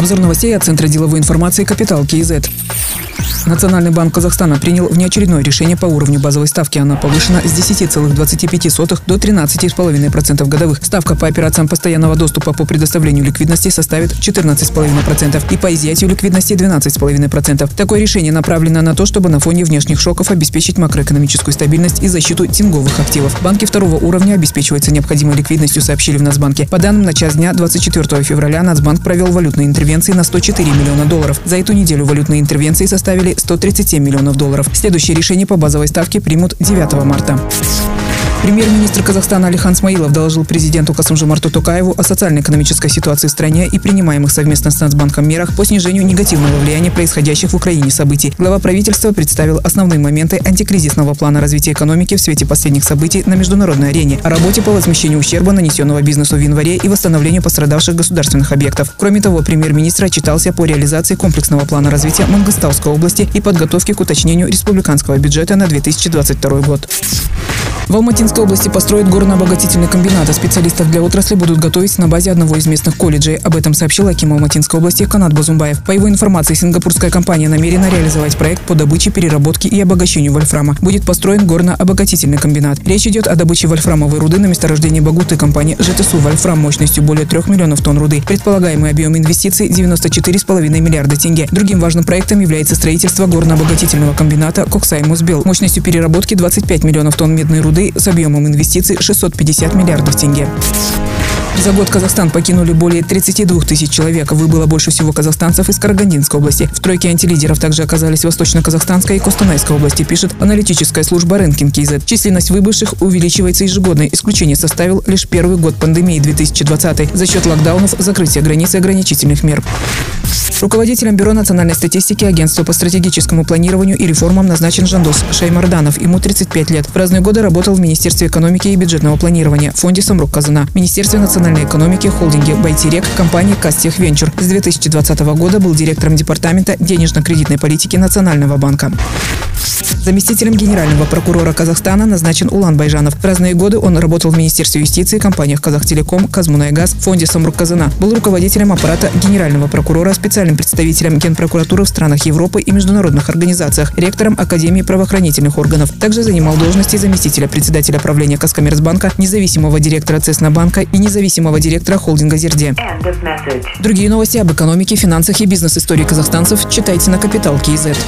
Обзор новостей от Центра деловой информации «Капитал КИЗ». Национальный банк Казахстана принял внеочередное решение по уровню базовой ставки. Она повышена с 10,25 до 13,5% годовых. Ставка по операциям постоянного доступа по предоставлению ликвидности составит 14,5% и по изъятию ликвидности 12,5%. Такое решение направлено на то, чтобы на фоне внешних шоков обеспечить макроэкономическую стабильность и защиту тинговых активов. Банки второго уровня обеспечиваются необходимой ликвидностью, сообщили в Нацбанке. По данным на час дня 24 февраля Нацбанк провел валютные интервенции на 104 миллиона долларов. За эту неделю валютные интервенции составили 137 миллионов долларов. Следующее решение по базовой ставке примут 9 марта. Премьер-министр Казахстана Алихан Смаилов доложил президенту Касымжумарту Токаеву о социально-экономической ситуации в стране и принимаемых совместно с Нацбанком мерах по снижению негативного влияния происходящих в Украине событий. Глава правительства представил основные моменты антикризисного плана развития экономики в свете последних событий на международной арене, о работе по возмещению ущерба, нанесенного бизнесу в январе и восстановлению пострадавших государственных объектов. Кроме того, премьер-министр отчитался по реализации комплексного плана развития Мангостауской области и подготовке к уточнению республиканского бюджета на 2022 год. В Алматинской области построят горно-обогатительный комбинат, а специалистов для отрасли будут готовить на базе одного из местных колледжей. Об этом сообщил Аким Алматинской области Канат Базумбаев. По его информации, сингапурская компания намерена реализовать проект по добыче, переработке и обогащению вольфрама. Будет построен горно-обогатительный комбинат. Речь идет о добыче вольфрамовой руды на месторождении Багуты компании ЖТСУ «Вольфрам» мощностью более 3 миллионов тонн руды. Предполагаемый объем инвестиций 94,5 миллиарда тенге. Другим важным проектом является строительство горно-обогатительного комбината «Коксай Мосбел» мощностью переработки 25 миллионов тонн медной руды воды с объемом инвестиций 650 миллиардов тенге. За год Казахстан покинули более 32 тысяч человек. Выбыло больше всего казахстанцев из Карагандинской области. В тройке антилидеров также оказались Восточно-Казахстанская и Костанайская области, пишет аналитическая служба Ренкин Киз. Численность выбывших увеличивается ежегодно. Исключение составил лишь первый год пандемии 2020 за счет локдаунов, закрытия границ и ограничительных мер. Руководителем Бюро национальной статистики Агентства по стратегическому планированию и реформам назначен Жандос Шаймарданов. Ему 35 лет. В разные годы работал в Министерстве экономики и бюджетного планирования, фонде Самрук Казана, Министерстве национальной экономики, холдинге Байтерек, компании Кастех Венчур. С 2020 года был директором Департамента денежно-кредитной политики Национального банка. Заместителем генерального прокурора Казахстана назначен Улан Байжанов. В разные годы он работал в Министерстве юстиции, компаниях Казахтелеком, Казмунайгаз, фонде Самрук Казана. Был руководителем аппарата генерального прокурора, специальным представителем Генпрокуратуры в странах Европы и международных организациях, ректором Академии правоохранительных органов. Также занимал должности заместителя председателя правления Казкоммерцбанка, независимого директора Цеснобанка и независимого директора холдинга «Зерде». Другие новости об экономике, финансах и бизнес-истории казахстанцев читайте на Капитал Киезет.